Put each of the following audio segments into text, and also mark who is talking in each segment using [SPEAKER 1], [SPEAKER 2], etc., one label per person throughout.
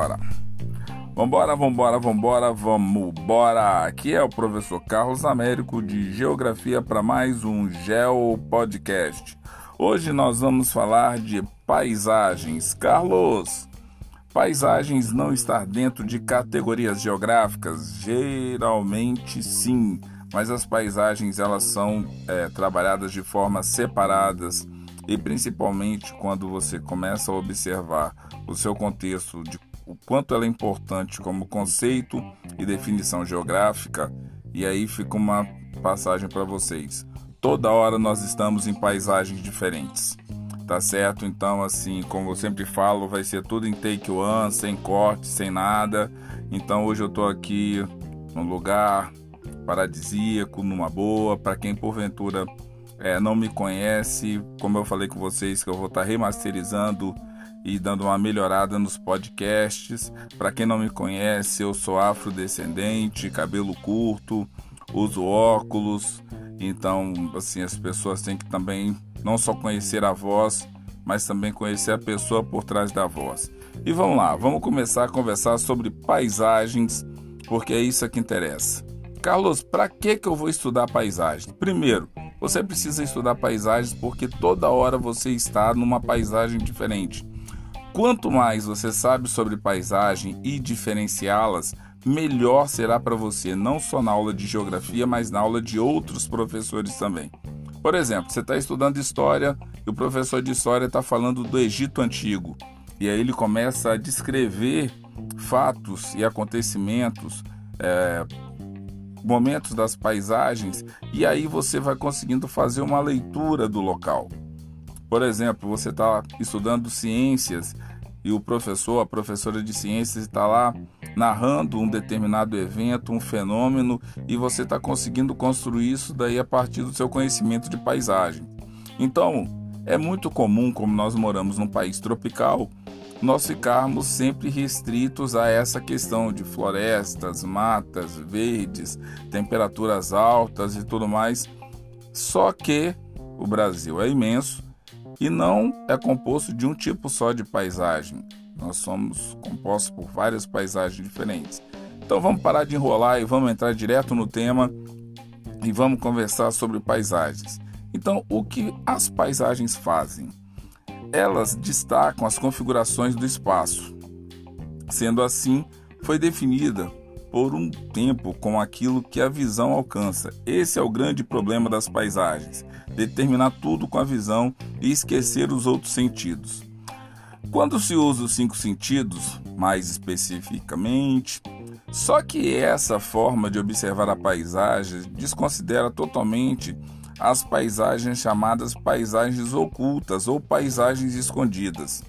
[SPEAKER 1] vambora. Vambora, vambora, vambora, vamos bora. Aqui é o professor Carlos Américo de Geografia para mais um Geo Podcast. Hoje nós vamos falar de paisagens. Carlos, paisagens não estar dentro de categorias geográficas? Geralmente sim, mas as paisagens elas são é, trabalhadas de forma separadas e principalmente quando você começa a observar o seu contexto de o quanto ela é importante como conceito e definição geográfica, e aí fica uma passagem para vocês. Toda hora nós estamos em paisagens diferentes. Tá certo? Então, assim, como eu sempre falo, vai ser tudo em take one, sem corte, sem nada. Então, hoje eu tô aqui num lugar paradisíaco, numa boa, para quem porventura é, não me conhece, como eu falei com vocês, que eu vou estar tá remasterizando e dando uma melhorada nos podcasts. Para quem não me conhece, eu sou afrodescendente, cabelo curto, uso óculos. Então, assim, as pessoas têm que também não só conhecer a voz, mas também conhecer a pessoa por trás da voz. E vamos lá, vamos começar a conversar sobre paisagens, porque é isso que interessa. Carlos, para que que eu vou estudar paisagem? Primeiro, você precisa estudar paisagens porque toda hora você está numa paisagem diferente. Quanto mais você sabe sobre paisagem e diferenciá-las, melhor será para você, não só na aula de geografia, mas na aula de outros professores também. Por exemplo, você está estudando história e o professor de história está falando do Egito Antigo. E aí ele começa a descrever fatos e acontecimentos é, momentos das paisagens e aí você vai conseguindo fazer uma leitura do local. Por exemplo, você está estudando ciências e o professor, a professora de ciências está lá narrando um determinado evento, um fenômeno e você está conseguindo construir isso daí a partir do seu conhecimento de paisagem. Então, é muito comum, como nós moramos num país tropical, nós ficarmos sempre restritos a essa questão de florestas, matas, verdes, temperaturas altas e tudo mais. Só que o Brasil é imenso e não é composto de um tipo só de paisagem. Nós somos compostos por várias paisagens diferentes. Então vamos parar de enrolar e vamos entrar direto no tema e vamos conversar sobre paisagens. Então, o que as paisagens fazem? Elas destacam as configurações do espaço. Sendo assim, foi definida por um tempo com aquilo que a visão alcança. Esse é o grande problema das paisagens: determinar tudo com a visão e esquecer os outros sentidos. Quando se usa os cinco sentidos, mais especificamente, só que essa forma de observar a paisagem desconsidera totalmente as paisagens chamadas paisagens ocultas ou paisagens escondidas.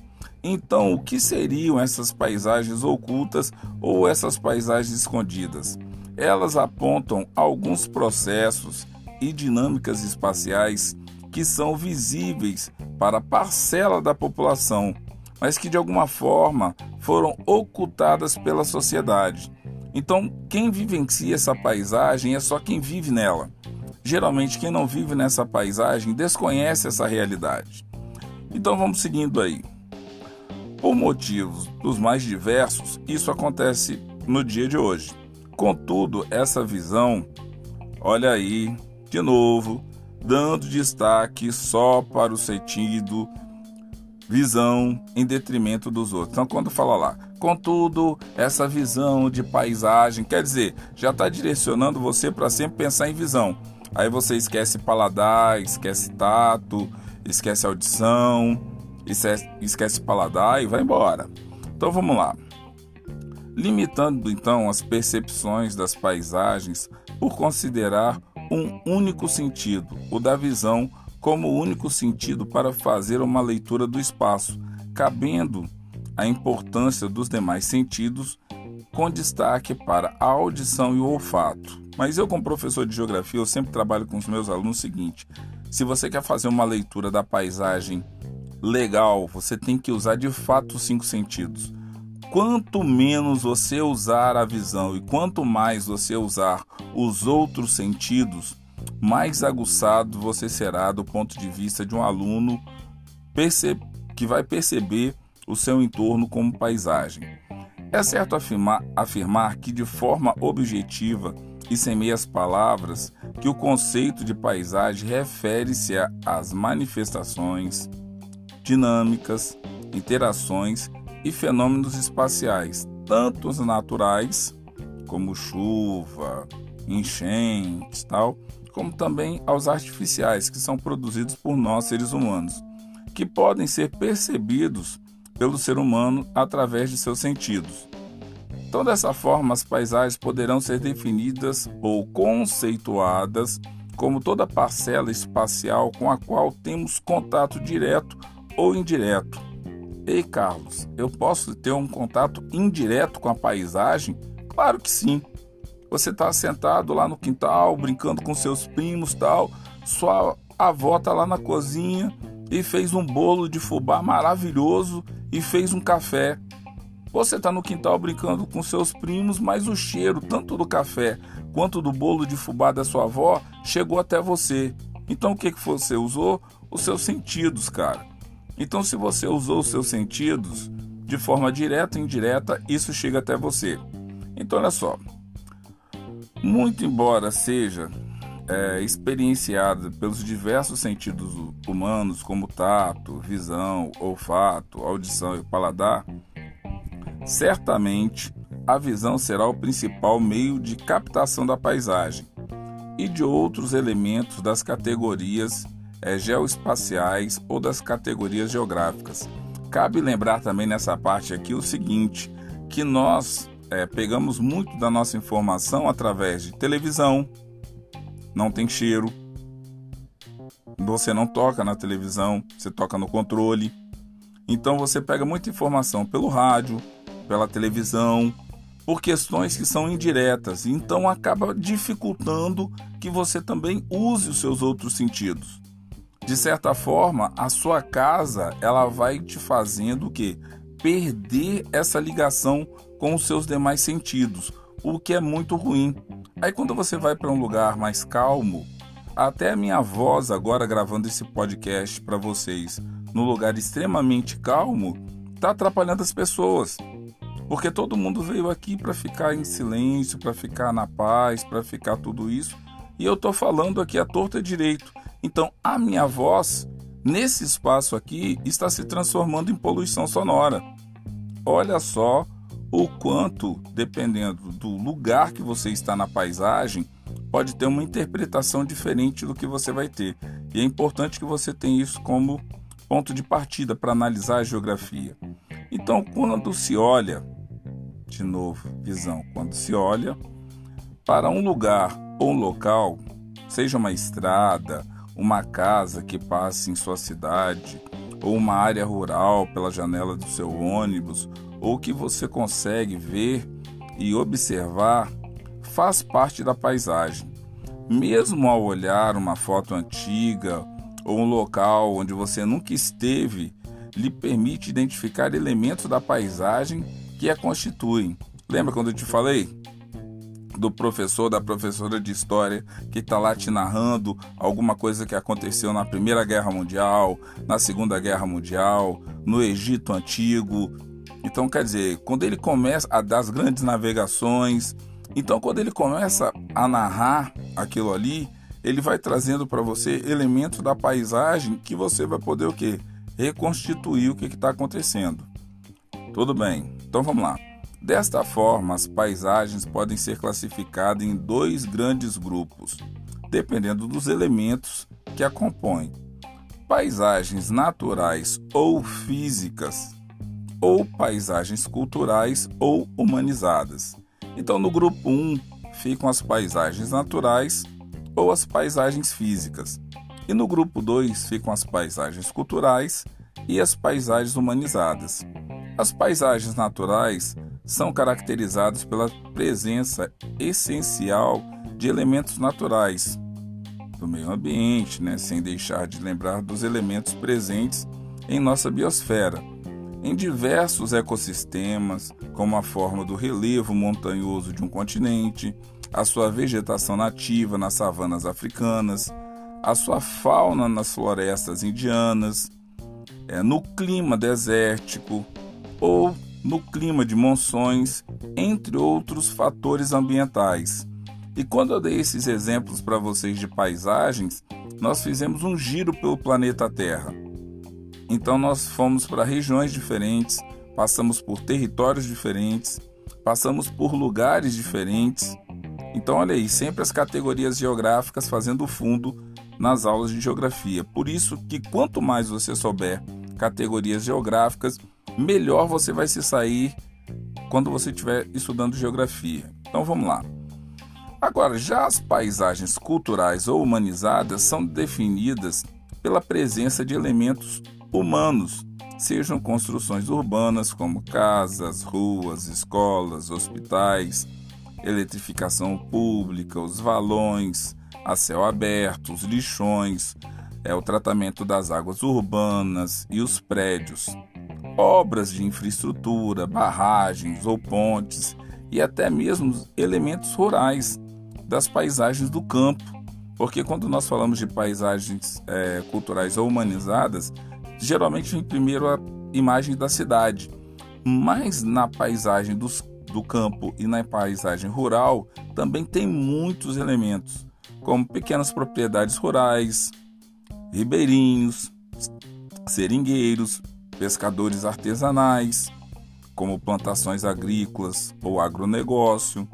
[SPEAKER 1] Então, o que seriam essas paisagens ocultas ou essas paisagens escondidas? Elas apontam alguns processos e dinâmicas espaciais que são visíveis para parcela da população, mas que de alguma forma foram ocultadas pela sociedade. Então, quem vivencia essa paisagem é só quem vive nela. Geralmente, quem não vive nessa paisagem desconhece essa realidade. Então, vamos seguindo aí. Por motivos dos mais diversos, isso acontece no dia de hoje. Contudo, essa visão, olha aí, de novo, dando destaque só para o sentido visão em detrimento dos outros. Então, quando fala lá, contudo, essa visão de paisagem, quer dizer, já está direcionando você para sempre pensar em visão. Aí você esquece paladar, esquece tato, esquece audição, esquece, esquece paladar e vai embora. Então vamos lá. Limitando então as percepções das paisagens por considerar um único sentido, o da visão, como único sentido para fazer uma leitura do espaço, cabendo a importância dos demais sentidos, com destaque para a audição e o olfato. Mas eu, como professor de geografia, eu sempre trabalho com os meus alunos o seguinte: se você quer fazer uma leitura da paisagem legal, você tem que usar de fato os cinco sentidos. Quanto menos você usar a visão e quanto mais você usar os outros sentidos, mais aguçado você será do ponto de vista de um aluno que vai perceber o seu entorno como paisagem. É certo afirmar, afirmar que, de forma objetiva e sem meias palavras, que o conceito de paisagem refere-se às manifestações, dinâmicas, interações e fenômenos espaciais, tanto os naturais, como chuva, enchentes, tal, como também aos artificiais, que são produzidos por nós seres humanos, que podem ser percebidos pelo ser humano através de seus sentidos. Então, dessa forma, as paisagens poderão ser definidas ou conceituadas como toda parcela espacial com a qual temos contato direto ou indireto. Ei, Carlos, eu posso ter um contato indireto com a paisagem? Claro que sim. Você está sentado lá no quintal, brincando com seus primos, tal. Sua avó está lá na cozinha e fez um bolo de fubá maravilhoso e fez um café. Você está no quintal brincando com seus primos, mas o cheiro tanto do café quanto do bolo de fubá da sua avó chegou até você. Então o que, que você usou? Os seus sentidos, cara. Então, se você usou os seus sentidos de forma direta ou indireta, isso chega até você. Então, olha só. Muito embora seja é, experienciada pelos diversos sentidos humanos, como tato, visão, olfato, audição e paladar, certamente a visão será o principal meio de captação da paisagem e de outros elementos das categorias é, geoespaciais ou das categorias geográficas. Cabe lembrar também nessa parte aqui o seguinte, que nós é, pegamos muito da nossa informação através de televisão, não tem cheiro, você não toca na televisão, você toca no controle. Então você pega muita informação pelo rádio, pela televisão, por questões que são indiretas. Então acaba dificultando que você também use os seus outros sentidos. De certa forma, a sua casa ela vai te fazendo o que perder essa ligação com os seus demais sentidos, o que é muito ruim. Aí quando você vai para um lugar mais calmo, até a minha voz agora gravando esse podcast para vocês no lugar extremamente calmo, está atrapalhando as pessoas. Porque todo mundo veio aqui para ficar em silêncio, para ficar na paz, para ficar tudo isso, e eu estou falando aqui a torta direito. Então, a minha voz nesse espaço aqui está se transformando em poluição sonora. Olha só o quanto, dependendo do lugar que você está na paisagem, pode ter uma interpretação diferente do que você vai ter. E é importante que você tenha isso como ponto de partida para analisar a geografia. Então, quando se olha, de novo, visão, quando se olha para um lugar um local, seja uma estrada, uma casa que passe em sua cidade, ou uma área rural pela janela do seu ônibus, ou que você consegue ver e observar, faz parte da paisagem. Mesmo ao olhar uma foto antiga ou um local onde você nunca esteve, lhe permite identificar elementos da paisagem que a constituem. Lembra quando eu te falei? Do professor, da professora de história que está lá te narrando alguma coisa que aconteceu na Primeira Guerra Mundial, na Segunda Guerra Mundial, no Egito Antigo, então, quer dizer, quando ele começa a das grandes navegações, então quando ele começa a narrar aquilo ali, ele vai trazendo para você elementos da paisagem que você vai poder o quê? Reconstituir o que está acontecendo. Tudo bem, então vamos lá. Desta forma, as paisagens podem ser classificadas em dois grandes grupos, dependendo dos elementos que a compõem: paisagens naturais ou físicas ou paisagens culturais ou humanizadas. Então, no grupo 1 ficam as paisagens naturais ou as paisagens físicas. E no grupo 2 ficam as paisagens culturais e as paisagens humanizadas. As paisagens naturais são caracterizadas pela presença essencial de elementos naturais do meio ambiente, né? sem deixar de lembrar dos elementos presentes em nossa biosfera, em diversos ecossistemas, como a forma do relevo montanhoso de um continente, a sua vegetação nativa nas savanas africanas, a sua fauna nas florestas indianas, é, no clima desértico ou no clima de monções, entre outros fatores ambientais. E quando eu dei esses exemplos para vocês de paisagens, nós fizemos um giro pelo planeta Terra. Então nós fomos para regiões diferentes, passamos por territórios diferentes, passamos por lugares diferentes. Então olha aí, sempre as categorias geográficas fazendo fundo nas aulas de geografia. Por isso que quanto mais você souber categorias geográficas, melhor você vai se sair quando você estiver estudando geografia. Então vamos lá. Agora, já as paisagens culturais ou humanizadas são definidas pela presença de elementos humanos, sejam construções urbanas como casas, ruas, escolas, hospitais, eletrificação pública, os valões, a céu aberto, os lixões, é o tratamento das águas urbanas e os prédios, obras de infraestrutura, barragens ou pontes e até mesmo elementos rurais das paisagens do campo. Porque quando nós falamos de paisagens é, culturais ou humanizadas, geralmente vem primeiro a imagem da cidade. Mas na paisagem dos, do campo e na paisagem rural também tem muitos elementos, como pequenas propriedades rurais, ribeirinhos, seringueiros, pescadores artesanais, como plantações agrícolas ou agronegócio,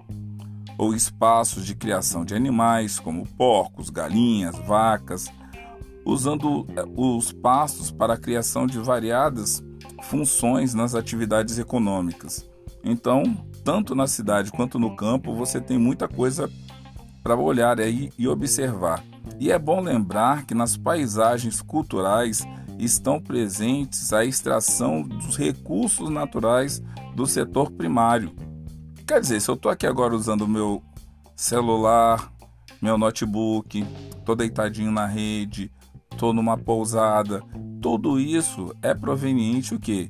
[SPEAKER 1] ou espaços de criação de animais, como porcos, galinhas, vacas, usando eh, os pastos para a criação de variadas funções nas atividades econômicas. Então, tanto na cidade quanto no campo, você tem muita coisa para olhar aí e observar. E é bom lembrar que nas paisagens culturais estão presentes a extração dos recursos naturais do setor primário. Quer dizer, se eu estou aqui agora usando o meu celular, meu notebook, estou deitadinho na rede, estou numa pousada, tudo isso é proveniente o quê?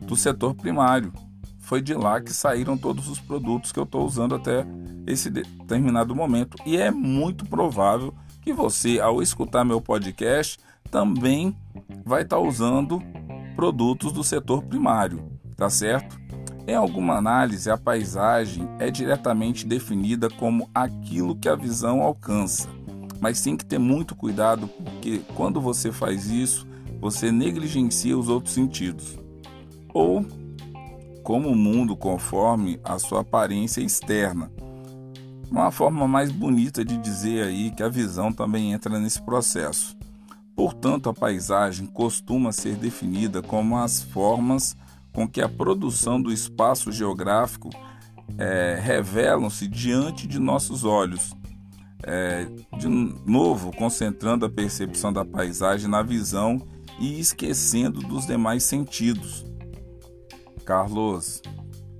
[SPEAKER 1] Do setor primário. Foi de lá que saíram todos os produtos que eu estou usando até esse determinado momento. E é muito provável que você, ao escutar meu podcast, também vai estar tá usando produtos do setor primário, tá certo? Em alguma análise, a paisagem é diretamente definida como aquilo que a visão alcança, mas tem que ter muito cuidado porque quando você faz isso, você negligencia os outros sentidos. Ou como o mundo conforme a sua aparência externa, uma forma mais bonita de dizer aí que a visão também entra nesse processo. Portanto, a paisagem costuma ser definida como as formas com que a produção do espaço geográfico é, revelam-se diante de nossos olhos. É, de novo, concentrando a percepção da paisagem na visão e esquecendo dos demais sentidos. Carlos,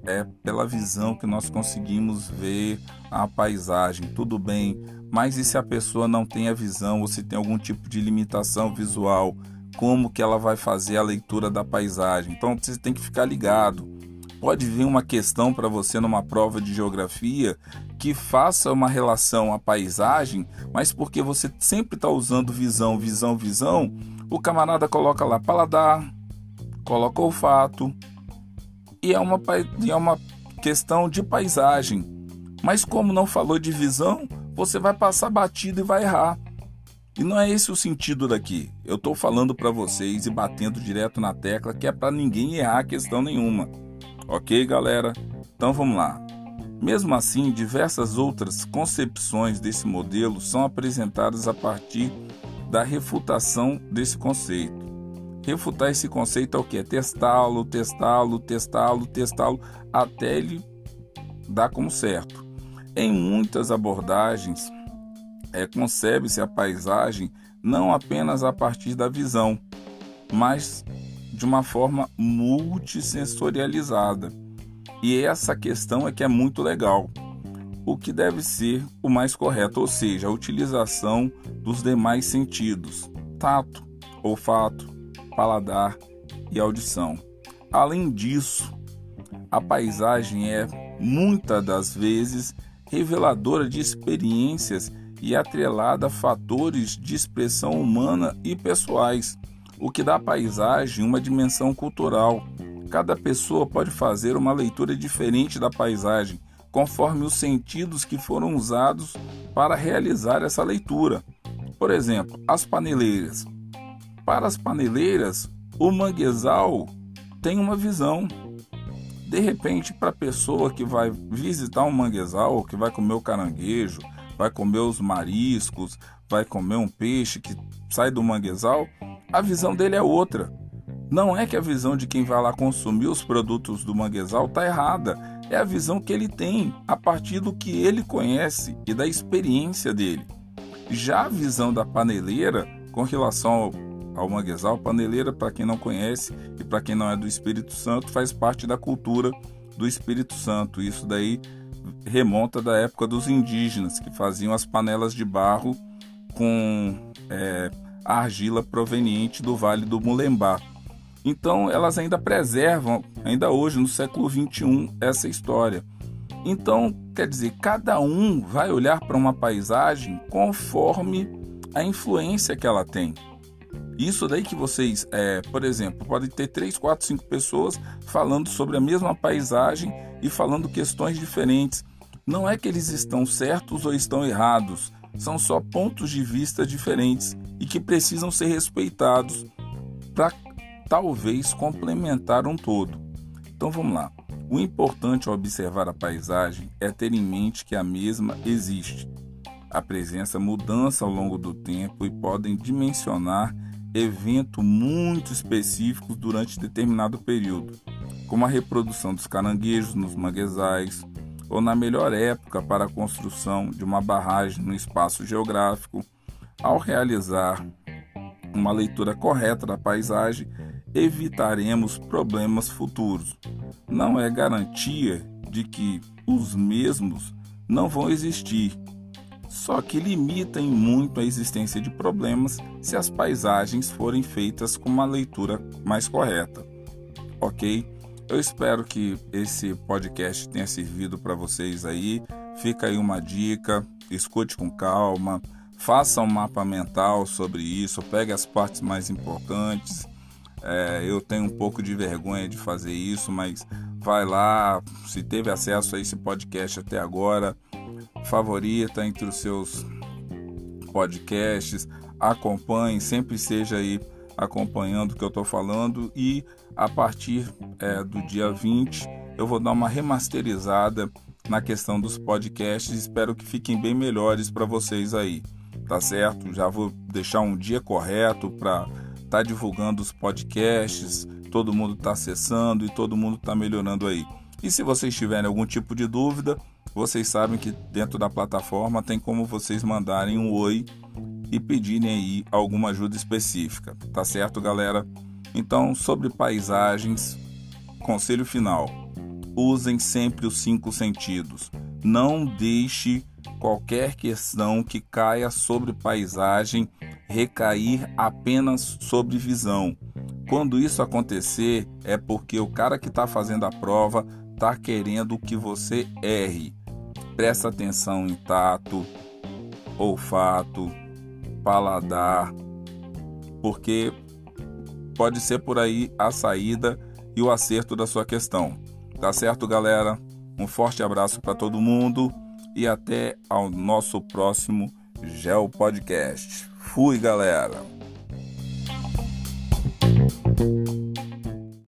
[SPEAKER 1] é pela visão que nós conseguimos ver a paisagem, tudo bem, mas e se a pessoa não tem a visão ou se tem algum tipo de limitação visual, como que ela vai fazer a leitura da paisagem? Então você tem que ficar ligado. Pode vir uma questão para você numa prova de geografia que faça uma relação à paisagem, mas porque você sempre está usando visão, visão, visão, o camarada coloca lá paladar, coloca olfato, e é uma, e é uma questão de paisagem. Mas como não falou de visão, você vai passar batido e vai errar. E não é esse o sentido daqui. Eu estou falando para vocês e batendo direto na tecla que é para ninguém errar questão nenhuma. Ok, galera? Então vamos lá. Mesmo assim, diversas outras concepções desse modelo são apresentadas a partir da refutação desse conceito. Refutar esse conceito é o que? Testá-lo, testá-lo, testá-lo, testá-lo, até ele dar como certo. Em muitas abordagens, é, concebe-se a paisagem não apenas a partir da visão, mas de uma forma multissensorializada. E essa questão é que é muito legal. O que deve ser o mais correto, ou seja, a utilização dos demais sentidos: tato, olfato, paladar e audição. Além disso, a paisagem é muitas das vezes reveladora de experiências e atrelada a fatores de expressão humana e pessoais, o que dá à paisagem uma dimensão cultural, Cada pessoa pode fazer uma leitura diferente da paisagem, conforme os sentidos que foram usados para realizar essa leitura. Por exemplo, as paneleiras. Para as paneleiras, o manguezal tem uma visão. De repente, para a pessoa que vai visitar um manguezal, que vai comer o caranguejo, vai comer os mariscos, vai comer um peixe que sai do manguezal, a visão dele é outra. Não é que a visão de quem vai lá consumir os produtos do manguezal está errada, é a visão que ele tem a partir do que ele conhece e da experiência dele. Já a visão da paneleira com relação ao, ao manguezal, paneleira, para quem não conhece e para quem não é do Espírito Santo, faz parte da cultura do Espírito Santo. Isso daí remonta da época dos indígenas que faziam as panelas de barro com é, argila proveniente do Vale do Mulembá. Então elas ainda preservam, ainda hoje no século 21, essa história. Então, quer dizer, cada um vai olhar para uma paisagem conforme a influência que ela tem. Isso daí que vocês, é, por exemplo, podem ter três, quatro, cinco pessoas falando sobre a mesma paisagem e falando questões diferentes. Não é que eles estão certos ou estão errados, são só pontos de vista diferentes e que precisam ser respeitados para talvez complementar um todo. Então vamos lá. O importante ao observar a paisagem é ter em mente que a mesma existe. A presença mudança ao longo do tempo e podem dimensionar eventos muito específicos durante determinado período, como a reprodução dos caranguejos nos manguezais, ou na melhor época para a construção de uma barragem no espaço geográfico. Ao realizar uma leitura correta da paisagem, evitaremos problemas futuros. Não é garantia de que os mesmos não vão existir, só que limitem muito a existência de problemas se as paisagens forem feitas com uma leitura mais correta. Ok? Eu espero que esse podcast tenha servido para vocês aí. Fica aí uma dica, escute com calma, faça um mapa mental sobre isso, pegue as partes mais importantes. É, eu tenho um pouco de vergonha de fazer isso, mas vai lá, se teve acesso a esse podcast até agora, favorita entre os seus podcasts, acompanhe, sempre seja aí acompanhando o que eu estou falando e a partir é, do dia 20 eu vou dar uma remasterizada na questão dos podcasts. Espero que fiquem bem melhores para vocês aí, tá certo? Já vou deixar um dia correto para estar tá divulgando os podcasts. Todo mundo está acessando e todo mundo está melhorando aí. E se vocês tiverem algum tipo de dúvida, vocês sabem que dentro da plataforma tem como vocês mandarem um oi e pedirem aí alguma ajuda específica, tá certo, galera? Então, sobre paisagens, conselho final: usem sempre os cinco sentidos. Não deixe qualquer questão que caia sobre paisagem recair apenas sobre visão. Quando isso acontecer, é porque o cara que está fazendo a prova está querendo que você erre. Presta atenção em tato, olfato, paladar, porque pode ser por aí a saída e o acerto da sua questão. Tá certo, galera? Um forte abraço para todo mundo e até ao nosso próximo Gel Podcast. Fui, galera!